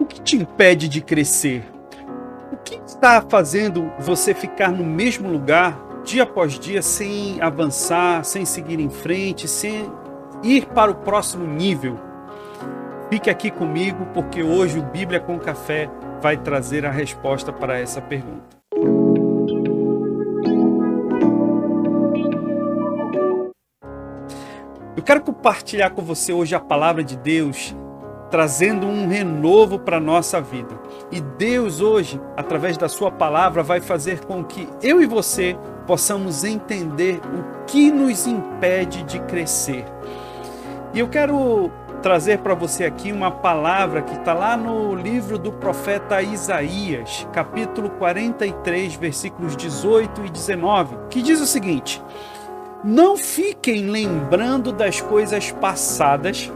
O que te impede de crescer? O que está fazendo você ficar no mesmo lugar dia após dia sem avançar, sem seguir em frente, sem ir para o próximo nível? Fique aqui comigo porque hoje o Bíblia com Café vai trazer a resposta para essa pergunta. Eu quero compartilhar com você hoje a palavra de Deus, trazendo um renovo para a nossa vida. E Deus hoje, através da sua palavra, vai fazer com que eu e você possamos entender o que nos impede de crescer. E eu quero trazer para você aqui uma palavra que está lá no livro do profeta Isaías, capítulo 43, versículos 18 e 19, que diz o seguinte: não fiquem lembrando das coisas passadas,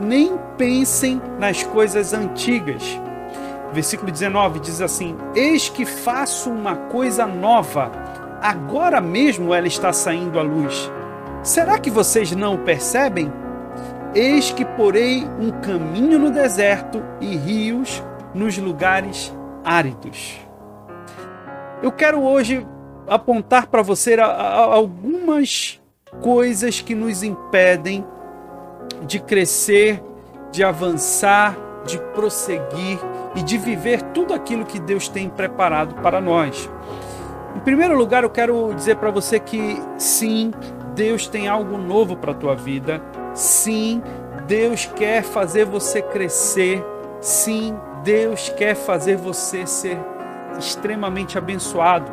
nem pensem nas coisas antigas. Versículo 19 diz assim: Eis que faço uma coisa nova, agora mesmo ela está saindo à luz. Será que vocês não percebem? Eis que porei um caminho no deserto e rios nos lugares áridos. Eu quero hoje apontar para você algumas coisas que nos impedem de crescer, de avançar, de prosseguir e de viver tudo aquilo que Deus tem preparado para nós. Em primeiro lugar, eu quero dizer para você que sim, Deus tem algo novo para a tua vida. Sim, Deus quer fazer você crescer. Sim, Deus quer fazer você ser extremamente abençoado.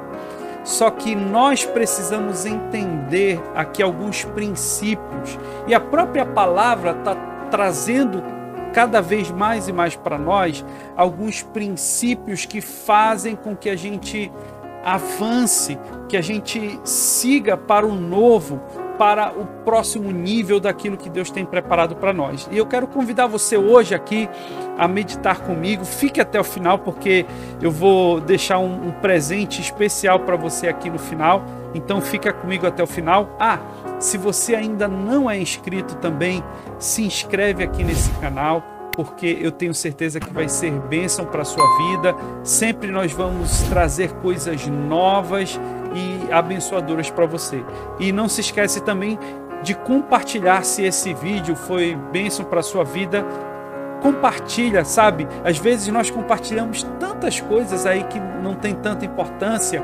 Só que nós precisamos entender aqui alguns princípios. E a própria palavra está trazendo cada vez mais e mais para nós alguns princípios que fazem com que a gente avance, que a gente siga para o novo, para o próximo nível daquilo que Deus tem preparado para nós. E eu quero convidar você hoje aqui a meditar comigo. Fique até o final, porque eu vou deixar um, um presente especial para você aqui no final. Então fica comigo até o final. Ah, se você ainda não é inscrito também, se inscreve aqui nesse canal porque eu tenho certeza que vai ser bênção para a sua vida. Sempre nós vamos trazer coisas novas e abençoadoras para você. E não se esquece também de compartilhar se esse vídeo foi bênção para sua vida. Compartilha, sabe? Às vezes nós compartilhamos tantas coisas aí que não tem tanta importância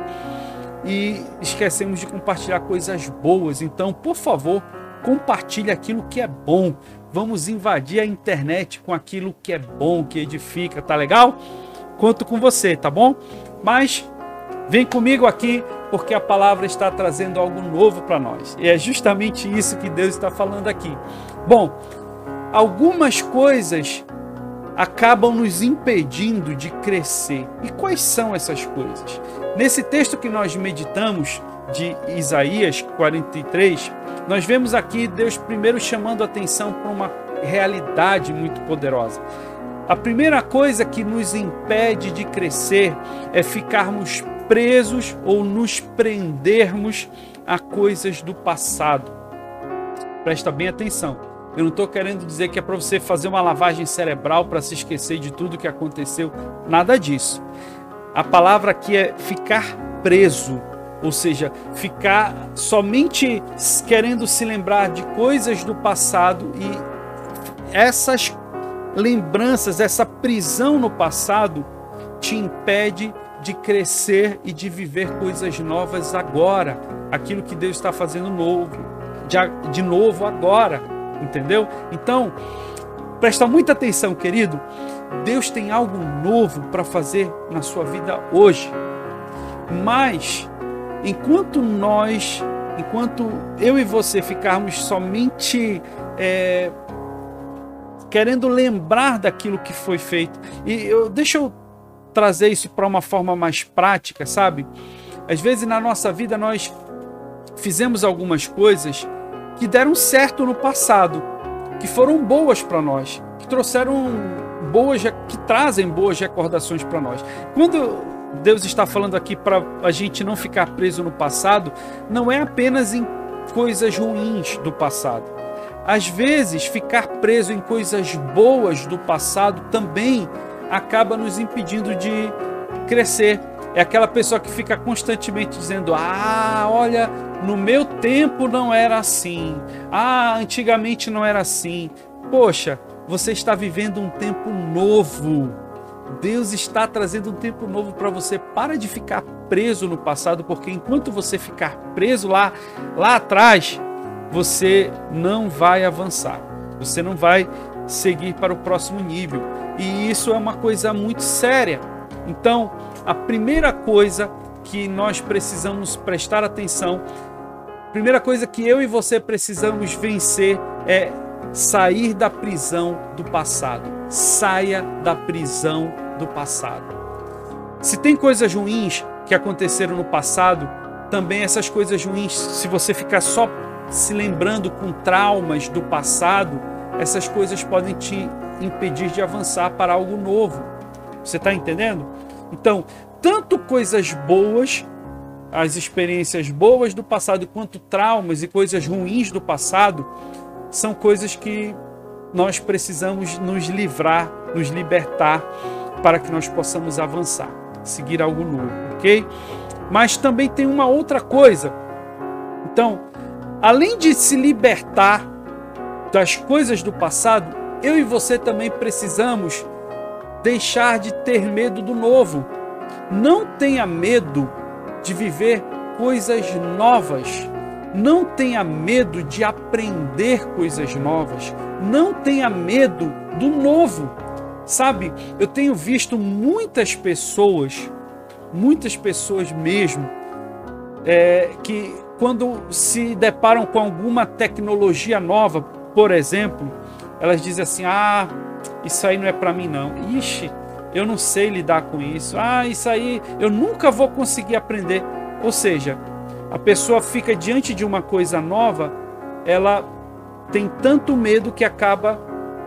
e esquecemos de compartilhar coisas boas. Então, por favor, compartilhe aquilo que é bom. Vamos invadir a internet com aquilo que é bom, que edifica, tá legal? Conto com você, tá bom? Mas vem comigo aqui porque a palavra está trazendo algo novo para nós. E é justamente isso que Deus está falando aqui. Bom, algumas coisas acabam nos impedindo de crescer. E quais são essas coisas? Nesse texto que nós meditamos de Isaías 43, nós vemos aqui Deus primeiro chamando atenção para uma realidade muito poderosa. A primeira coisa que nos impede de crescer é ficarmos presos ou nos prendermos a coisas do passado. Presta bem atenção. Eu não estou querendo dizer que é para você fazer uma lavagem cerebral para se esquecer de tudo que aconteceu. Nada disso. A palavra aqui é ficar preso ou seja, ficar somente querendo se lembrar de coisas do passado e essas lembranças, essa prisão no passado te impede de crescer e de viver coisas novas agora, aquilo que Deus está fazendo novo, de, de novo agora, entendeu? Então, presta muita atenção, querido. Deus tem algo novo para fazer na sua vida hoje. Mas enquanto nós, enquanto eu e você ficarmos somente é, querendo lembrar daquilo que foi feito, e eu, deixa eu trazer isso para uma forma mais prática, sabe? Às vezes na nossa vida nós fizemos algumas coisas que deram certo no passado, que foram boas para nós, que trouxeram boas, que trazem boas recordações para nós. Quando Deus está falando aqui para a gente não ficar preso no passado, não é apenas em coisas ruins do passado. Às vezes, ficar preso em coisas boas do passado também acaba nos impedindo de crescer. É aquela pessoa que fica constantemente dizendo: Ah, olha, no meu tempo não era assim. Ah, antigamente não era assim. Poxa, você está vivendo um tempo novo. Deus está trazendo um tempo novo para você. Para de ficar preso no passado, porque enquanto você ficar preso lá, lá atrás, você não vai avançar. Você não vai seguir para o próximo nível. E isso é uma coisa muito séria. Então, a primeira coisa que nós precisamos prestar atenção, primeira coisa que eu e você precisamos vencer é sair da prisão do passado. Saia da prisão do passado. Se tem coisas ruins que aconteceram no passado, também essas coisas ruins, se você ficar só se lembrando com traumas do passado, essas coisas podem te impedir de avançar para algo novo. Você está entendendo? Então, tanto coisas boas, as experiências boas do passado, quanto traumas e coisas ruins do passado, são coisas que nós precisamos nos livrar, nos libertar, para que nós possamos avançar, seguir algo novo, ok? Mas também tem uma outra coisa. Então, além de se libertar das coisas do passado, eu e você também precisamos deixar de ter medo do novo. Não tenha medo de viver coisas novas. Não tenha medo de aprender coisas novas. Não tenha medo do novo. Sabe, eu tenho visto muitas pessoas, muitas pessoas mesmo, é, que quando se deparam com alguma tecnologia nova, por exemplo, elas dizem assim: ah, isso aí não é para mim não. Ixi, eu não sei lidar com isso. Ah, isso aí eu nunca vou conseguir aprender. Ou seja, a pessoa fica diante de uma coisa nova, ela tem tanto medo que acaba,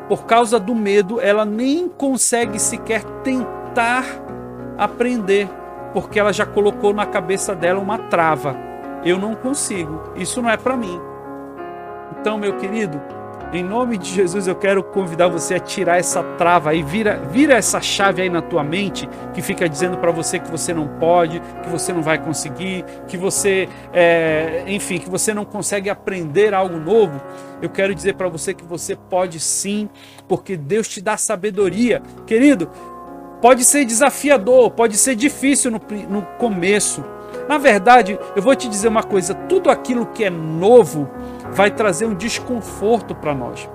por causa do medo, ela nem consegue sequer tentar aprender, porque ela já colocou na cabeça dela uma trava. Eu não consigo, isso não é para mim. Então, meu querido, em nome de Jesus, eu quero convidar você a tirar essa trava aí, vira, vira essa chave aí na tua mente que fica dizendo para você que você não pode, que você não vai conseguir, que você, é, enfim, que você não consegue aprender algo novo. Eu quero dizer para você que você pode sim, porque Deus te dá sabedoria, querido. Pode ser desafiador, pode ser difícil no, no começo. Na verdade, eu vou te dizer uma coisa: tudo aquilo que é novo vai trazer um desconforto para nós.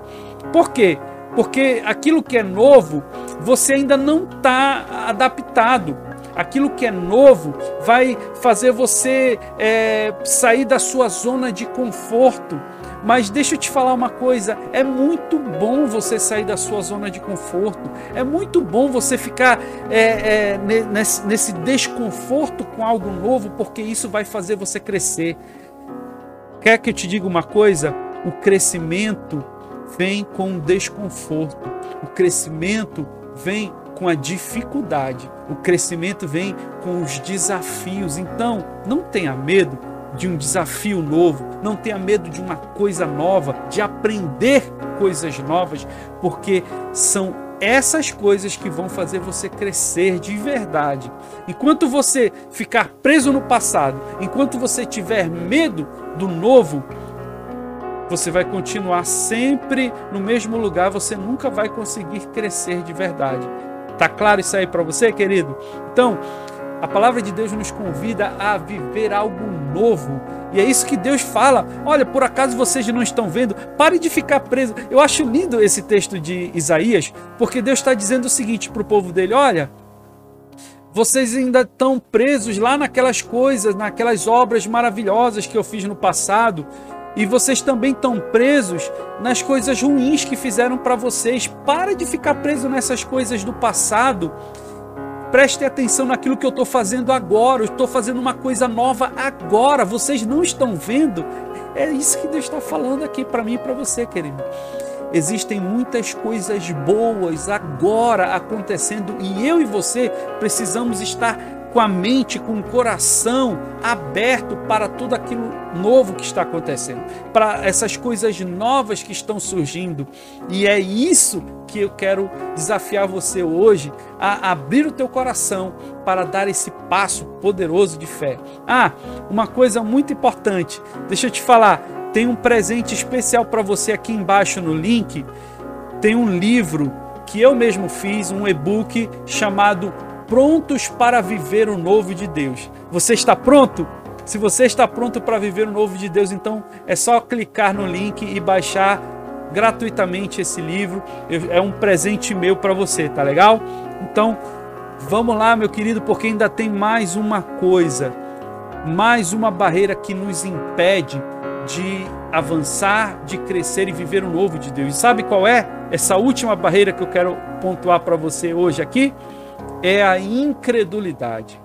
Por quê? Porque aquilo que é novo, você ainda não está adaptado. Aquilo que é novo vai fazer você é, sair da sua zona de conforto. Mas deixa eu te falar uma coisa: é muito bom você sair da sua zona de conforto, é muito bom você ficar é, é, nesse, nesse desconforto com algo novo, porque isso vai fazer você crescer. Quer que eu te diga uma coisa? O crescimento vem com o desconforto, o crescimento vem com a dificuldade, o crescimento vem com os desafios. Então, não tenha medo de um desafio novo, não tenha medo de uma coisa nova, de aprender coisas novas, porque são essas coisas que vão fazer você crescer de verdade. Enquanto você ficar preso no passado, enquanto você tiver medo do novo, você vai continuar sempre no mesmo lugar, você nunca vai conseguir crescer de verdade. Tá claro isso aí para você, querido? Então, a palavra de Deus nos convida a viver algo novo. E é isso que Deus fala. Olha, por acaso vocês não estão vendo? Pare de ficar preso. Eu acho lindo esse texto de Isaías, porque Deus está dizendo o seguinte para o povo dele: olha, vocês ainda estão presos lá naquelas coisas, naquelas obras maravilhosas que eu fiz no passado. E vocês também estão presos nas coisas ruins que fizeram para vocês. Para de ficar preso nessas coisas do passado Prestem atenção naquilo que eu estou fazendo agora. Eu estou fazendo uma coisa nova agora. Vocês não estão vendo? É isso que Deus está falando aqui para mim e para você, querido. Existem muitas coisas boas agora acontecendo e eu e você precisamos estar com a mente, com o coração aberto para tudo aquilo novo que está acontecendo, para essas coisas novas que estão surgindo. E é isso que eu quero desafiar você hoje a abrir o teu coração para dar esse passo poderoso de fé. Ah, uma coisa muito importante, deixa eu te falar, tem um presente especial para você aqui embaixo no link. Tem um livro que eu mesmo fiz, um e-book chamado Prontos para Viver o Novo de Deus. Você está pronto? Se você está pronto para viver o novo de Deus, então é só clicar no link e baixar gratuitamente esse livro. É um presente meu para você, tá legal? Então, vamos lá, meu querido, porque ainda tem mais uma coisa, mais uma barreira que nos impede de avançar, de crescer e viver o novo de Deus. E sabe qual é essa última barreira que eu quero pontuar para você hoje aqui? É a incredulidade.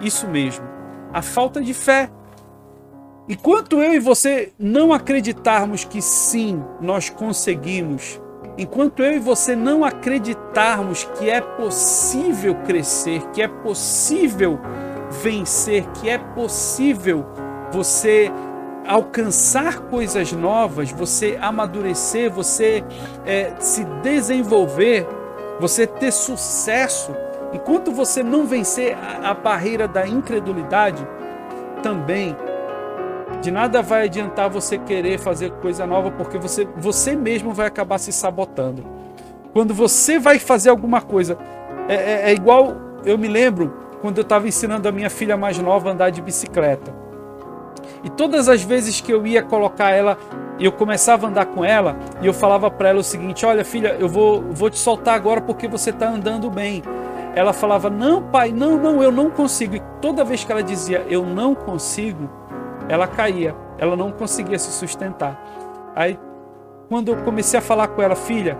Isso mesmo, a falta de fé. Enquanto eu e você não acreditarmos que sim, nós conseguimos, enquanto eu e você não acreditarmos que é possível crescer, que é possível vencer, que é possível você alcançar coisas novas, você amadurecer, você é, se desenvolver, você ter sucesso, enquanto você não vencer a, barreira da incredulidade, também de nada vai adiantar você querer fazer coisa nova, porque você, você mesmo vai acabar se sabotando. Quando você vai fazer alguma coisa, é, é, é igual eu me lembro quando eu estava ensinando a minha filha mais nova a andar de bicicleta. E todas as vezes que eu ia colocar ela, eu começava a andar com ela e eu falava para ela o seguinte: Olha, filha, eu vou, vou te soltar agora porque você está andando bem. Ela falava: Não, pai, não, não, eu não consigo. E toda vez que ela dizia eu não consigo, ela caía, ela não conseguia se sustentar. Aí, quando eu comecei a falar com ela, filha,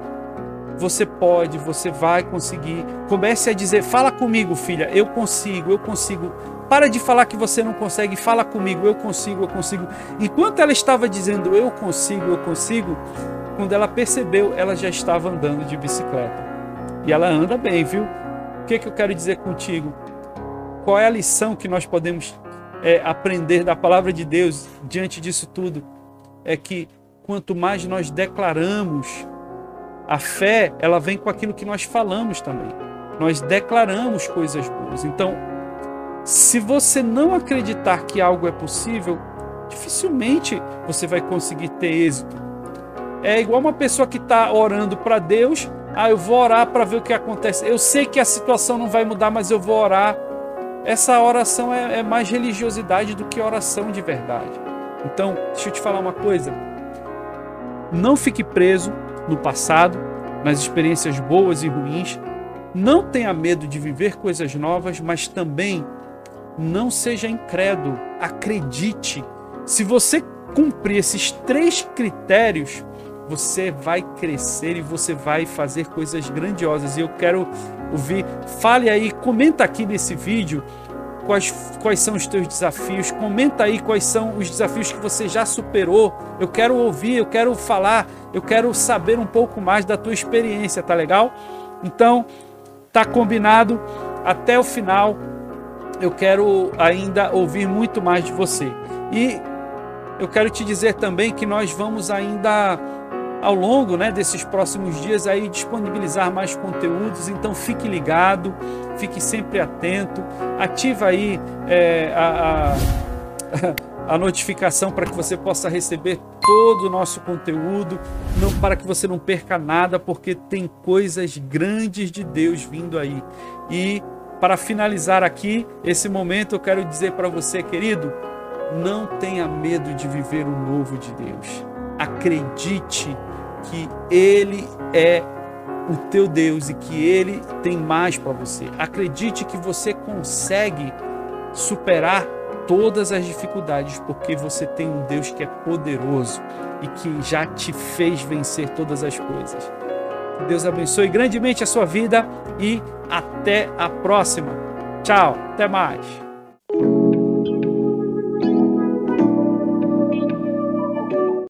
você pode, você vai conseguir. Comece a dizer: Fala comigo, filha, eu consigo, eu consigo. Para de falar que você não consegue, fala comigo, eu consigo, eu consigo. Enquanto ela estava dizendo eu consigo, eu consigo, quando ela percebeu, ela já estava andando de bicicleta. E ela anda bem, viu? O que, que eu quero dizer contigo? Qual é a lição que nós podemos é, aprender da palavra de Deus diante disso tudo? É que quanto mais nós declaramos, a fé, ela vem com aquilo que nós falamos também. Nós declaramos coisas boas. Então, se você não acreditar que algo é possível, dificilmente você vai conseguir ter êxito. É igual uma pessoa que está orando para Deus. Ah, eu vou orar para ver o que acontece. Eu sei que a situação não vai mudar, mas eu vou orar. Essa oração é, é mais religiosidade do que oração de verdade. Então, deixa eu te falar uma coisa. Não fique preso no passado, nas experiências boas e ruins. Não tenha medo de viver coisas novas, mas também não seja incrédulo, acredite. Se você cumprir esses três critérios, você vai crescer e você vai fazer coisas grandiosas. E eu quero ouvir, fale aí, comenta aqui nesse vídeo quais, quais são os teus desafios, comenta aí quais são os desafios que você já superou. Eu quero ouvir, eu quero falar, eu quero saber um pouco mais da tua experiência, tá legal? Então, tá combinado. Até o final eu quero ainda ouvir muito mais de você. E eu quero te dizer também que nós vamos ainda ao longo né, desses próximos dias aí disponibilizar mais conteúdos, então fique ligado, fique sempre atento, ativa aí é, a, a, a notificação para que você possa receber todo o nosso conteúdo, não para que você não perca nada, porque tem coisas grandes de Deus vindo aí. E para finalizar aqui esse momento, eu quero dizer para você, querido, não tenha medo de viver o novo de Deus. Acredite que Ele é o teu Deus e que Ele tem mais para você. Acredite que você consegue superar todas as dificuldades, porque você tem um Deus que é poderoso e que já te fez vencer todas as coisas. Deus abençoe grandemente a sua vida e até a próxima. Tchau, até mais.